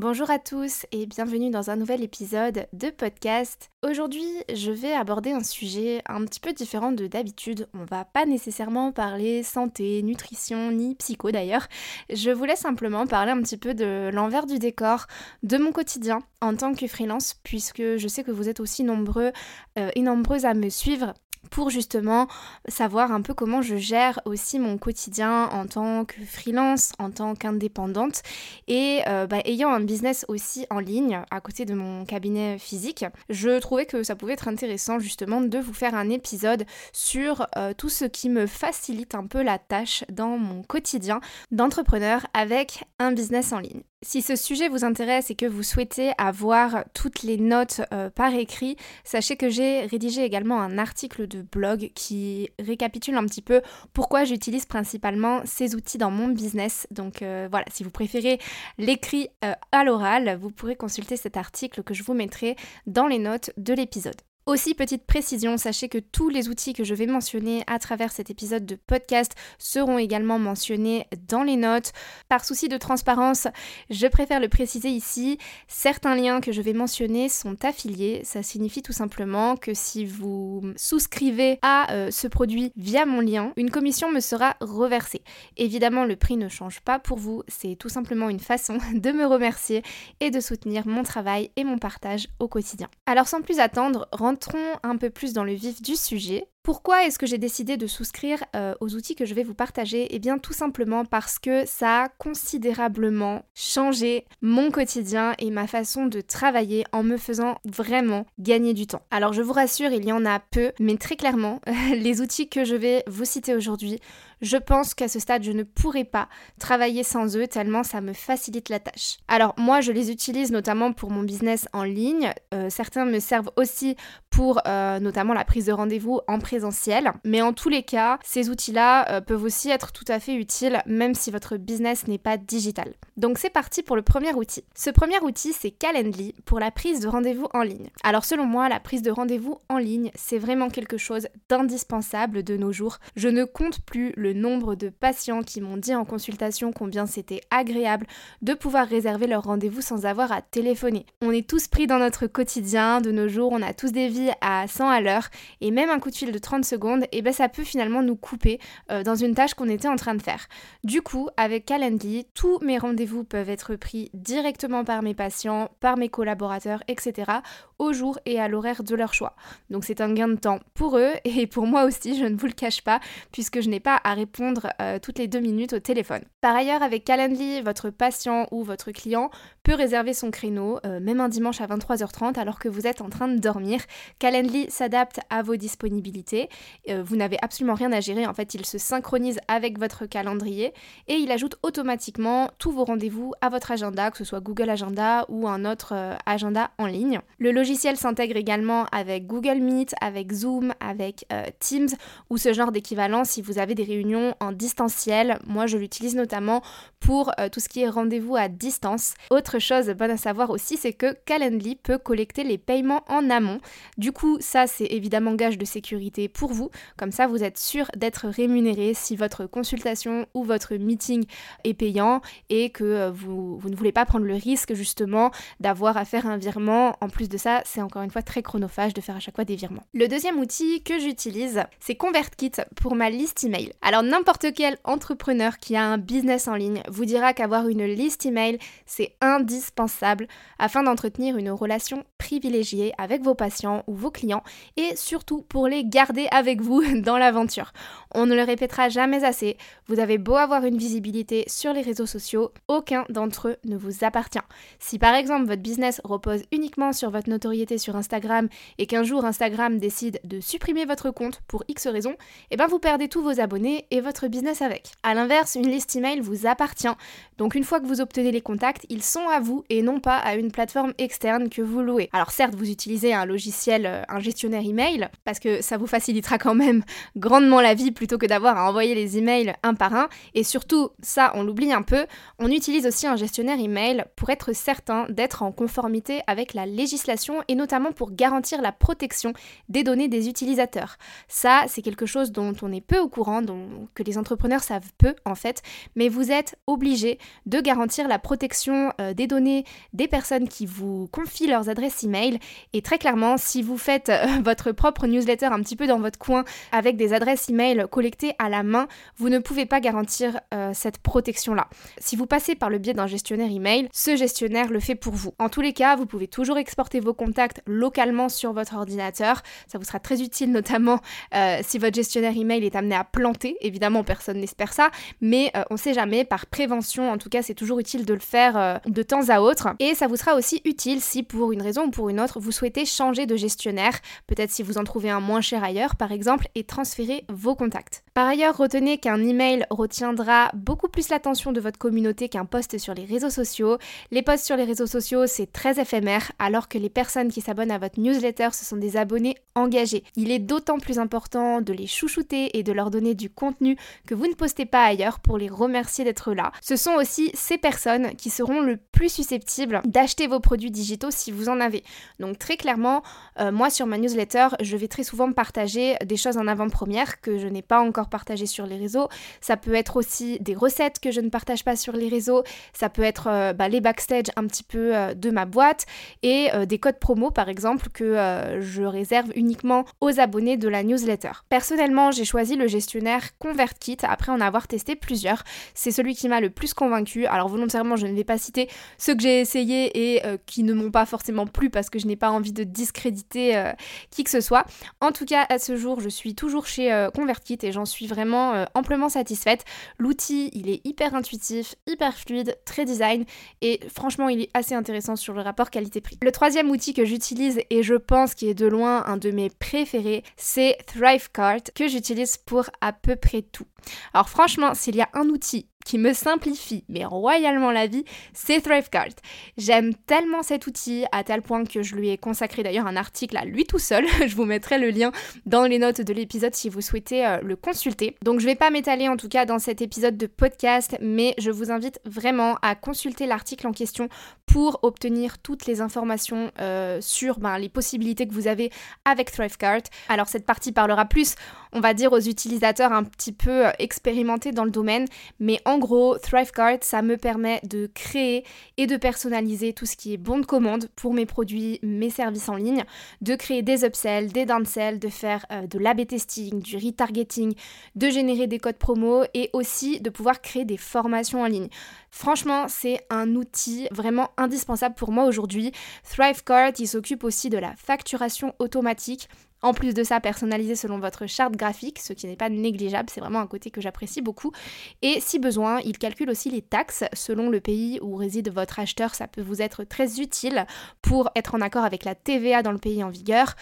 Bonjour à tous et bienvenue dans un nouvel épisode de podcast. Aujourd'hui, je vais aborder un sujet un petit peu différent de d'habitude. On va pas nécessairement parler santé, nutrition ni psycho d'ailleurs. Je voulais simplement parler un petit peu de l'envers du décor de mon quotidien en tant que freelance puisque je sais que vous êtes aussi nombreux euh, et nombreuses à me suivre pour justement savoir un peu comment je gère aussi mon quotidien en tant que freelance, en tant qu'indépendante et euh, bah, ayant un business aussi en ligne à côté de mon cabinet physique, je trouvais que ça pouvait être intéressant justement de vous faire un épisode sur euh, tout ce qui me facilite un peu la tâche dans mon quotidien d'entrepreneur avec un business en ligne. Si ce sujet vous intéresse et que vous souhaitez avoir toutes les notes euh, par écrit, sachez que j'ai rédigé également un article de blog qui récapitule un petit peu pourquoi j'utilise principalement ces outils dans mon business. Donc euh, voilà, si vous préférez l'écrit euh, à l'oral, vous pourrez consulter cet article que je vous mettrai dans les notes de l'épisode. Aussi, petite précision, sachez que tous les outils que je vais mentionner à travers cet épisode de podcast seront également mentionnés dans les notes. Par souci de transparence, je préfère le préciser ici, certains liens que je vais mentionner sont affiliés. Ça signifie tout simplement que si vous souscrivez à euh, ce produit via mon lien, une commission me sera reversée. Évidemment, le prix ne change pas pour vous, c'est tout simplement une façon de me remercier et de soutenir mon travail et mon partage au quotidien. Alors sans plus attendre, rentrons un peu plus dans le vif du sujet. Pourquoi est-ce que j'ai décidé de souscrire euh, aux outils que je vais vous partager? Eh bien tout simplement parce que ça a considérablement changé mon quotidien et ma façon de travailler en me faisant vraiment gagner du temps. Alors je vous rassure, il y en a peu, mais très clairement, les outils que je vais vous citer aujourd'hui je pense qu'à ce stade, je ne pourrais pas travailler sans eux tellement ça me facilite la tâche. Alors moi, je les utilise notamment pour mon business en ligne. Euh, certains me servent aussi pour euh, notamment la prise de rendez-vous en présentiel. Mais en tous les cas, ces outils-là euh, peuvent aussi être tout à fait utiles même si votre business n'est pas digital. Donc c'est parti pour le premier outil. Ce premier outil, c'est Calendly pour la prise de rendez-vous en ligne. Alors selon moi, la prise de rendez-vous en ligne, c'est vraiment quelque chose d'indispensable de nos jours. Je ne compte plus le nombre de patients qui m'ont dit en consultation combien c'était agréable de pouvoir réserver leur rendez-vous sans avoir à téléphoner. On est tous pris dans notre quotidien, de nos jours, on a tous des vies à 100 à l'heure et même un coup de fil de 30 secondes, et eh ben ça peut finalement nous couper euh, dans une tâche qu'on était en train de faire. Du coup, avec Calendly, tous mes rendez-vous peuvent être pris directement par mes patients, par mes collaborateurs, etc. au jour et à l'horaire de leur choix. Donc c'est un gain de temps pour eux et pour moi aussi, je ne vous le cache pas, puisque je n'ai pas à répondre euh, toutes les deux minutes au téléphone. Par ailleurs, avec Calendly, votre patient ou votre client réserver son créneau, euh, même un dimanche à 23h30 alors que vous êtes en train de dormir. Calendly s'adapte à vos disponibilités. Euh, vous n'avez absolument rien à gérer. En fait, il se synchronise avec votre calendrier et il ajoute automatiquement tous vos rendez-vous à votre agenda, que ce soit Google Agenda ou un autre euh, agenda en ligne. Le logiciel s'intègre également avec Google Meet, avec Zoom, avec Teams ou ce genre d'équivalent si vous avez des réunions en distanciel. Moi, je l'utilise notamment pour tout ce qui est rendez-vous à distance. Autre chose bonne à savoir aussi, c'est que Calendly peut collecter les paiements en amont. Du coup, ça, c'est évidemment gage de sécurité pour vous. Comme ça, vous êtes sûr d'être rémunéré si votre consultation ou votre meeting est payant et que euh, vous, vous ne voulez pas prendre le risque justement d'avoir à faire un virement. En plus de ça, c'est encore une fois très chronophage de faire à chaque fois des virements. Le deuxième outil que j'utilise, c'est ConvertKit pour ma liste email. Alors n'importe quel entrepreneur qui a un business en ligne vous dira qu'avoir une liste email, c'est un indispensable afin d'entretenir une relation privilégiée avec vos patients ou vos clients et surtout pour les garder avec vous dans l'aventure. On ne le répétera jamais assez, vous avez beau avoir une visibilité sur les réseaux sociaux, aucun d'entre eux ne vous appartient. Si par exemple votre business repose uniquement sur votre notoriété sur Instagram et qu'un jour Instagram décide de supprimer votre compte pour X raisons, eh ben vous perdez tous vos abonnés et votre business avec. A l'inverse, une liste email vous appartient. Donc une fois que vous obtenez les contacts, ils sont à vous et non pas à une plateforme externe que vous louez. Alors certes, vous utilisez un logiciel, euh, un gestionnaire email, parce que ça vous facilitera quand même grandement la vie plutôt que d'avoir à envoyer les emails un par un. Et surtout, ça on l'oublie un peu, on utilise aussi un gestionnaire email pour être certain d'être en conformité avec la législation et notamment pour garantir la protection des données des utilisateurs. Ça, c'est quelque chose dont on est peu au courant, dont, que les entrepreneurs savent peu en fait, mais vous êtes obligé de garantir la protection euh, des données des personnes qui vous confient leurs adresses email. Et très clairement, si vous faites euh, votre propre newsletter un petit peu dans votre coin avec des adresses email collectées à la main, vous ne pouvez pas garantir euh, cette protection-là. Si vous passez par le biais d'un gestionnaire email, ce gestionnaire le fait pour vous. En tous les cas, vous pouvez toujours exporter vos contacts localement sur votre ordinateur. Ça vous sera très utile notamment si votre gestionnaire email est amené à planter. Évidemment, personne n'espère ça, mais on ne sait jamais. Par prévention, en tout cas, c'est toujours utile de le faire euh, de temps à autre. Et ça vous sera aussi utile si pour une raison ou pour une autre, vous souhaitez changer de gestionnaire, peut-être si vous en trouvez un moins cher ailleurs, par exemple, et transférer vos contacts. Par ailleurs, retenez qu'un email retiendra beaucoup plus l'attention de votre communauté qu'un post sur les réseaux sociaux. Les posts sur les réseaux sociaux, c'est très éphémère, alors que les personnes qui s'abonnent à votre newsletter, ce sont des abonnés engagés. Il est d'autant plus important de les chouchouter et de leur donner du contenu que vous ne postez pas ailleurs pour les remercier d'être là. Ce sont aussi ces personnes qui seront le plus susceptibles d'acheter vos produits digitaux si vous en avez. Donc très clairement, euh, moi sur ma newsletter, je vais très souvent partager des choses en avant-première que je n'ai pas encore partagées sur les réseaux. Ça peut être aussi des recettes que je ne partage pas sur les réseaux. Ça peut être euh, bah, les backstage un petit peu euh, de ma boîte et des codes promo par exemple que je réserve uniquement aux abonnés de la newsletter. Personnellement, j'ai choisi le gestionnaire ConvertKit après en avoir testé plusieurs. C'est celui qui m'a le plus convaincu. Alors volontairement, je ne vais pas citer ceux que j'ai essayés et euh, qui ne m'ont pas forcément plu parce que je n'ai pas envie de discréditer euh, qui que ce soit. En tout cas, à ce jour, je suis toujours chez euh, ConvertKit et j'en suis vraiment amplement satisfaite. L'outil, il est hyper intuitif, hyper fluide, très design et franchement, il est assez intéressant sur le rapport qualité-prix. Le troisième outil que j'utilise et je pense qui est de loin un de mes préférés, c'est ThriveCart que j'utilise pour à peu près tout. Alors franchement, s'il y a un outil qui me simplifie mais royalement la vie, c'est ThriveCart. J'aime tellement cet outil à tel point que je lui ai consacré d'ailleurs un article à lui tout seul. je vous mettrai le lien dans les notes de l'épisode si vous souhaitez euh, le consulter. Donc je vais pas m'étaler en tout cas dans cet épisode de podcast, mais je vous invite vraiment à consulter l'article en question pour obtenir toutes les informations euh, sur ben, les possibilités que vous avez avec ThriveCart. Alors cette partie parlera plus, on va dire, aux utilisateurs un petit peu euh, expérimentés dans le domaine, mais en gros, ThriveCart, ça me permet de créer et de personnaliser tout ce qui est bon de commande pour mes produits, mes services en ligne, de créer des upsells, des downsells, de faire euh, de l'AB testing, du retargeting, de générer des codes promo et aussi de pouvoir créer des formations en ligne. Franchement, c'est un outil vraiment indispensable pour moi aujourd'hui. ThriveCart, il s'occupe aussi de la facturation automatique en plus de ça, personnalisé selon votre charte graphique, ce qui n'est pas négligeable, c'est vraiment un côté que j'apprécie beaucoup. Et si besoin, il calcule aussi les taxes selon le pays où réside votre acheteur, ça peut vous être très utile pour être en accord avec la TVA dans le pays en vigueur.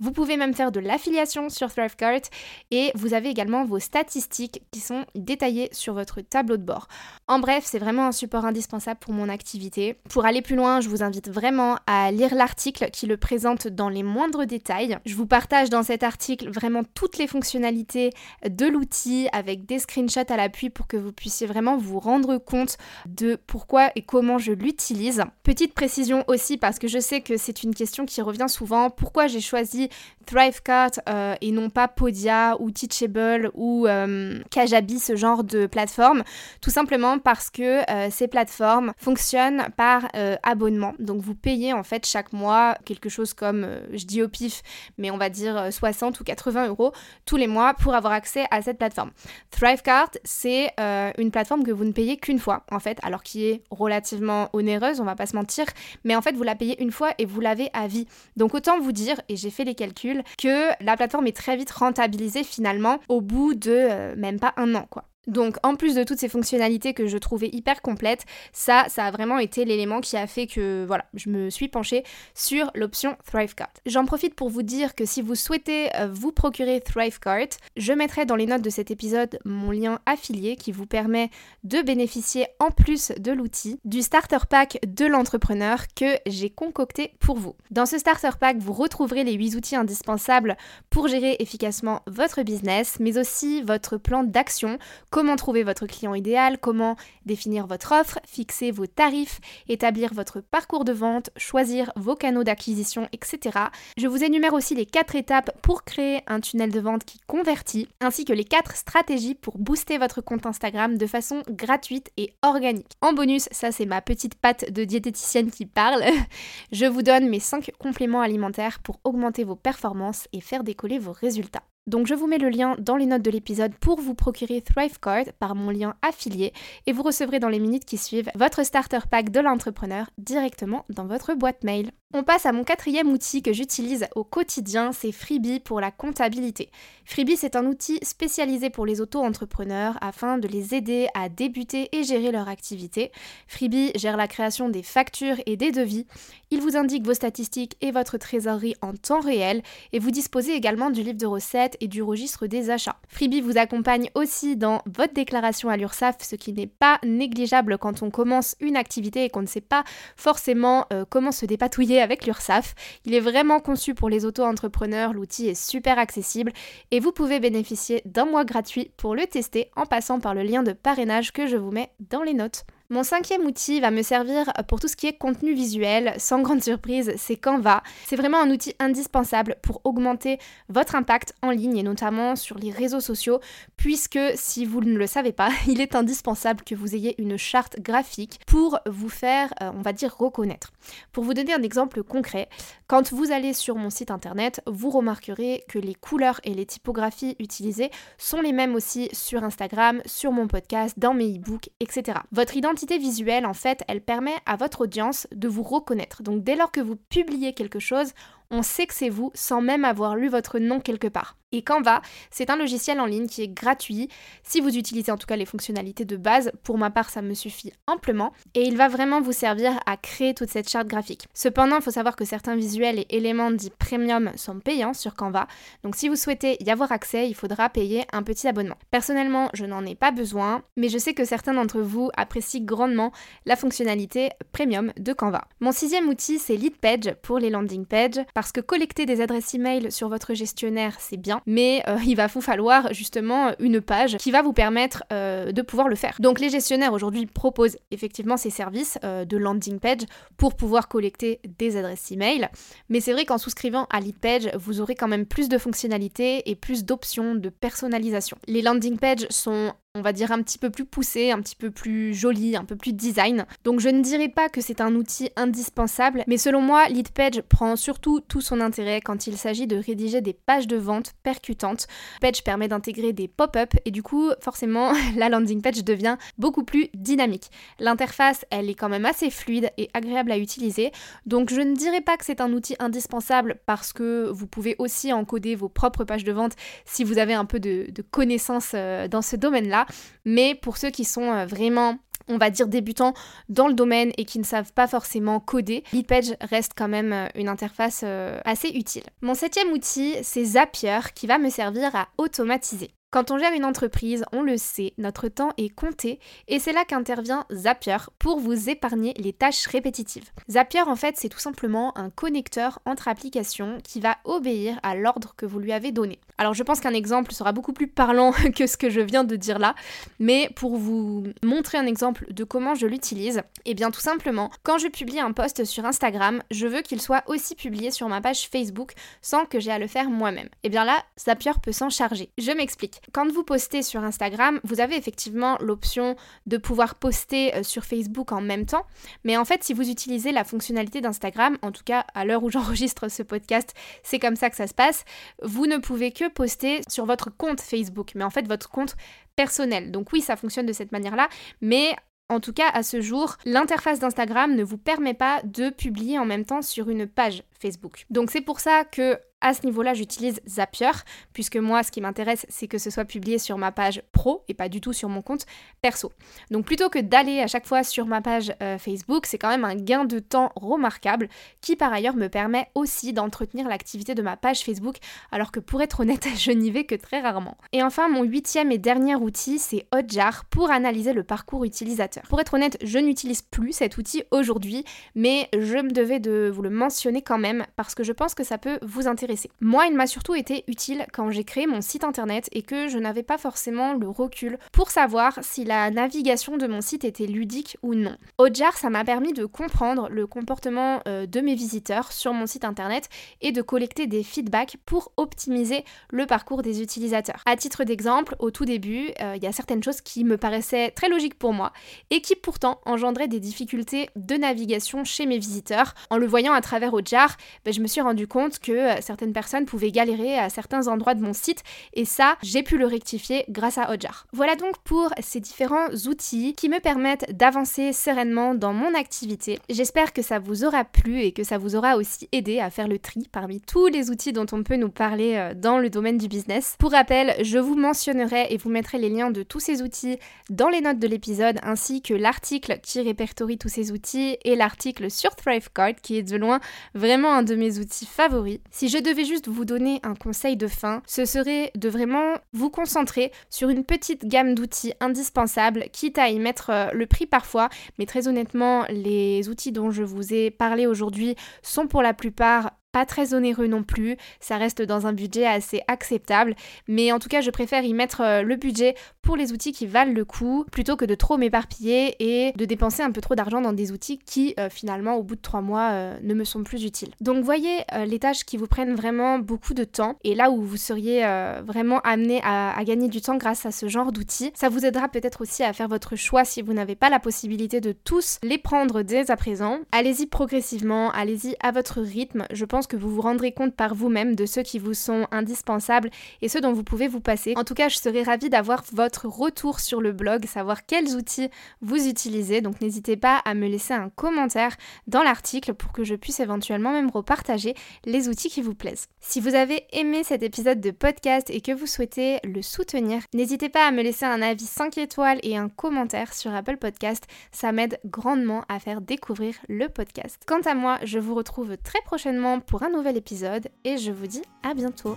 Vous pouvez même faire de l'affiliation sur ThriveCart et vous avez également vos statistiques qui sont détaillées sur votre tableau de bord. En bref, c'est vraiment un support indispensable pour mon activité. Pour aller plus loin, je vous invite vraiment à lire l'article qui le présente dans les moindres détails. Partage dans cet article vraiment toutes les fonctionnalités de l'outil avec des screenshots à l'appui pour que vous puissiez vraiment vous rendre compte de pourquoi et comment je l'utilise. Petite précision aussi parce que je sais que c'est une question qui revient souvent, pourquoi j'ai choisi ThriveCart euh, et non pas Podia ou Teachable ou euh, Kajabi, ce genre de plateforme, tout simplement parce que euh, ces plateformes fonctionnent par abonnement. Donc vous payez en fait chaque mois quelque chose comme, je dis au pif, mais on va dire dire 60 ou 80 euros tous les mois pour avoir accès à cette plateforme. Thrivecart, c'est une plateforme que vous ne payez qu'une fois, en fait, alors qui est relativement onéreuse, on va pas se mentir, mais en fait, vous la payez une fois et vous l'avez à vie. Donc autant vous dire, et j'ai fait les calculs, que la plateforme est très vite rentabilisée finalement au bout de même pas un an, quoi. Donc en plus de toutes ces fonctionnalités que je trouvais hyper complètes, ça, ça a vraiment été l'élément qui a fait que voilà, je me suis penchée sur l'option Thrivecart. J'en profite pour vous dire que si vous souhaitez euh, vous procurer Thrivecart, je mettrai dans les notes de cet épisode mon lien affilié qui vous permet de bénéficier en plus de l'outil du starter pack de l'entrepreneur que j'ai concocté pour vous. Dans ce starter pack, vous retrouverez les 8 outils indispensables pour gérer efficacement votre business, mais aussi votre plan d'action comment trouver votre client idéal, comment définir votre offre, fixer vos tarifs, établir votre parcours de vente, choisir vos canaux d'acquisition, etc. Je vous énumère aussi les 4 étapes pour créer un tunnel de vente qui convertit, ainsi que les 4 stratégies pour booster votre compte Instagram de façon gratuite et organique. En bonus, ça c'est ma petite patte de diététicienne qui parle, je vous donne mes 5 compléments alimentaires pour augmenter vos performances et faire décoller vos résultats. Donc je vous mets le lien dans les notes de l'épisode pour vous procurer Thrivecard par mon lien affilié et vous recevrez dans les minutes qui suivent votre starter pack de l'entrepreneur directement dans votre boîte mail. On passe à mon quatrième outil que j'utilise au quotidien, c'est Freebie pour la comptabilité. Freebie, c'est un outil spécialisé pour les auto-entrepreneurs afin de les aider à débuter et gérer leur activité. Freebie gère la création des factures et des devis. Il vous indique vos statistiques et votre trésorerie en temps réel et vous disposez également du livre de recettes et du registre des achats. Freebie vous accompagne aussi dans votre déclaration à l'URSSAF, ce qui n'est pas négligeable quand on commence une activité et qu'on ne sait pas forcément euh, comment se dépatouiller avec l'URSSAF. Il est vraiment conçu pour les auto-entrepreneurs, l'outil est super accessible et vous pouvez bénéficier d'un mois gratuit pour le tester en passant par le lien de parrainage que je vous mets dans les notes. Mon cinquième outil va me servir pour tout ce qui est contenu visuel. Sans grande surprise, c'est Canva. C'est vraiment un outil indispensable pour augmenter votre impact en ligne et notamment sur les réseaux sociaux, puisque si vous ne le savez pas, il est indispensable que vous ayez une charte graphique pour vous faire, euh, on va dire, reconnaître. Pour vous donner un exemple concret, quand vous allez sur mon site internet, vous remarquerez que les couleurs et les typographies utilisées sont les mêmes aussi sur Instagram, sur mon podcast, dans mes e-books, etc. Votre identité visuelle, en fait, elle permet à votre audience de vous reconnaître. Donc dès lors que vous publiez quelque chose, on sait que c'est vous sans même avoir lu votre nom quelque part. Et Canva, c'est un logiciel en ligne qui est gratuit, si vous utilisez en tout cas les fonctionnalités de base, pour ma part ça me suffit amplement, et il va vraiment vous servir à créer toute cette charte graphique. Cependant, il faut savoir que certains visuels et éléments dits premium sont payants sur Canva, donc si vous souhaitez y avoir accès, il faudra payer un petit abonnement. Personnellement, je n'en ai pas besoin, mais je sais que certains d'entre vous apprécient grandement la fonctionnalité premium de Canva. Mon sixième outil, c'est Leadpage pour les landing pages, parce que collecter des adresses email sur votre gestionnaire, c'est bien, mais euh, il va vous falloir justement une page qui va vous permettre euh, de pouvoir le faire. Donc les gestionnaires aujourd'hui proposent effectivement ces services euh, de landing page pour pouvoir collecter des adresses email, mais c'est vrai qu'en souscrivant à Leadpage, vous aurez quand même plus de fonctionnalités et plus d'options de personnalisation. Les landing pages sont on va dire un petit peu plus poussé, un petit peu plus joli, un peu plus design. Donc je ne dirais pas que c'est un outil indispensable, mais selon moi, Leadpage prend surtout tout son intérêt quand il s'agit de rédiger des pages de vente percutantes. Page permet d'intégrer des pop-up et du coup, forcément, la landing page devient beaucoup plus dynamique. L'interface, elle est quand même assez fluide et agréable à utiliser, donc je ne dirais pas que c'est un outil indispensable parce que vous pouvez aussi encoder vos propres pages de vente si vous avez un peu de, de connaissances euh, dans ce domaine-là. Mais pour ceux qui sont euh, vraiment on va dire débutants dans le domaine et qui ne savent pas forcément coder, Leadpage reste quand même euh, une interface euh, assez utile. Mon septième outil, c'est Zapier qui va me servir à automatiser. Quand on gère une entreprise, on le sait, notre temps est compté et c'est là qu'intervient Zapier pour vous épargner les tâches répétitives. Zapier en fait c'est tout simplement un connecteur entre applications qui va obéir à l'ordre que vous lui avez donné. Alors je pense qu'un exemple sera beaucoup plus parlant que ce que je viens de dire là, mais pour vous montrer un exemple de comment je l'utilise, eh bien tout simplement, quand je publie un post sur Instagram, je veux qu'il soit aussi publié sur ma page Facebook sans que j'ai à le faire moi-même. Et eh bien là, Zapier peut s'en charger. Je m'explique. Quand vous postez sur Instagram, vous avez effectivement l'option de pouvoir poster euh, sur Facebook en même temps, mais en fait si vous utilisez la fonctionnalité d'Instagram, en tout cas à l'heure où j'enregistre ce podcast, c'est comme ça que ça se passe, vous ne pouvez que poster sur votre compte Facebook, mais en fait votre compte personnel. Donc oui, ça fonctionne de cette manière-là, mais en tout cas, à ce jour, l'interface d'Instagram ne vous permet pas de publier en même temps sur une page Facebook. Donc c'est pour ça que à ce niveau-là, j'utilise Zapier, puisque moi, ce qui m'intéresse, c'est que ce soit publié sur ma page pro et pas du tout sur mon compte perso. Donc plutôt que d'aller à chaque fois sur ma page euh, Facebook, c'est quand même un gain de temps remarquable qui par ailleurs me permet aussi d'entretenir l'activité de ma page Facebook, alors que pour être honnête, je n'y vais que très rarement. Et enfin, mon huitième et dernier outil, c'est Hotjar pour analyser le parcours utilisateur. Pour être honnête, je n'utilise plus cet outil aujourd'hui, mais je me devais de vous le mentionner quand même parce que je pense que ça peut vous intéresser moi, il m'a surtout été utile quand j'ai créé mon site internet et que je n'avais pas forcément le recul pour savoir si la navigation de mon site était ludique ou non. Ojar, ça m'a permis de comprendre le comportement euh, de mes visiteurs sur mon site internet et de collecter des feedbacks pour optimiser le parcours des utilisateurs. À titre d'exemple, au tout début, euh, il y a certaines choses qui me paraissaient très logiques pour moi et qui pourtant engendraient des difficultés de navigation chez mes visiteurs. En le voyant à travers Ojar, ben, je me suis rendu compte que euh, certaines personnes pouvaient galérer à certains endroits de mon site et ça, j'ai pu le rectifier grâce à Hotjar. Voilà donc pour ces différents outils qui me permettent d'avancer sereinement dans mon activité. J'espère que ça vous aura plu et que ça vous aura aussi aidé à faire le tri parmi tous les outils dont on peut nous parler euh, dans le domaine du business. Pour rappel, je vous mentionnerai et vous mettrai les liens de tous ces outils dans les notes de l'épisode ainsi que l'article qui répertorie tous ces outils et l'article sur ThriveCard qui est de loin vraiment un de mes outils favoris. Si je devais juste vous donner un conseil de fin, ce serait de vraiment vous concentrer sur une petite gamme d'outils indispensables, quitte à y mettre euh, le prix parfois, mais très honnêtement, les outils dont je vous ai parlé aujourd'hui sont pour la plupart pas très onéreux non plus, ça reste dans un budget assez acceptable, mais en tout cas je préfère y mettre euh, le budget pour les outils qui valent le coup, plutôt que de trop m'éparpiller et de dépenser un peu trop d'argent dans des outils qui euh, finalement au bout de trois mois euh, ne me sont plus utiles. Donc voyez les tâches qui vous prennent vraiment beaucoup de temps et là où vous seriez vraiment amené à, à, gagner du temps grâce à ce genre d'outils, ça vous aidera peut-être aussi à faire votre choix si vous n'avez pas la possibilité de tous les prendre dès à présent. Allez-y progressivement, allez-y à votre rythme, je pense que vous vous rendrez compte par vous-même de ceux qui vous sont indispensables et ceux dont vous pouvez vous passer. En tout cas, je serais ravie d'avoir votre retour sur le blog, savoir quels outils vous utilisez. Donc n'hésitez pas à me laisser un commentaire dans l'article pour que je puisse éventuellement même repartager les outils qui vous plaisent. Si vous avez aimé cet épisode de podcast et que vous souhaitez le soutenir, n'hésitez pas à me laisser un avis 5 étoiles et un commentaire sur Apple Podcast. Ça m'aide grandement à faire découvrir le podcast. Quant à moi, je vous retrouve très prochainement pour un nouvel épisode et je vous dis à bientôt.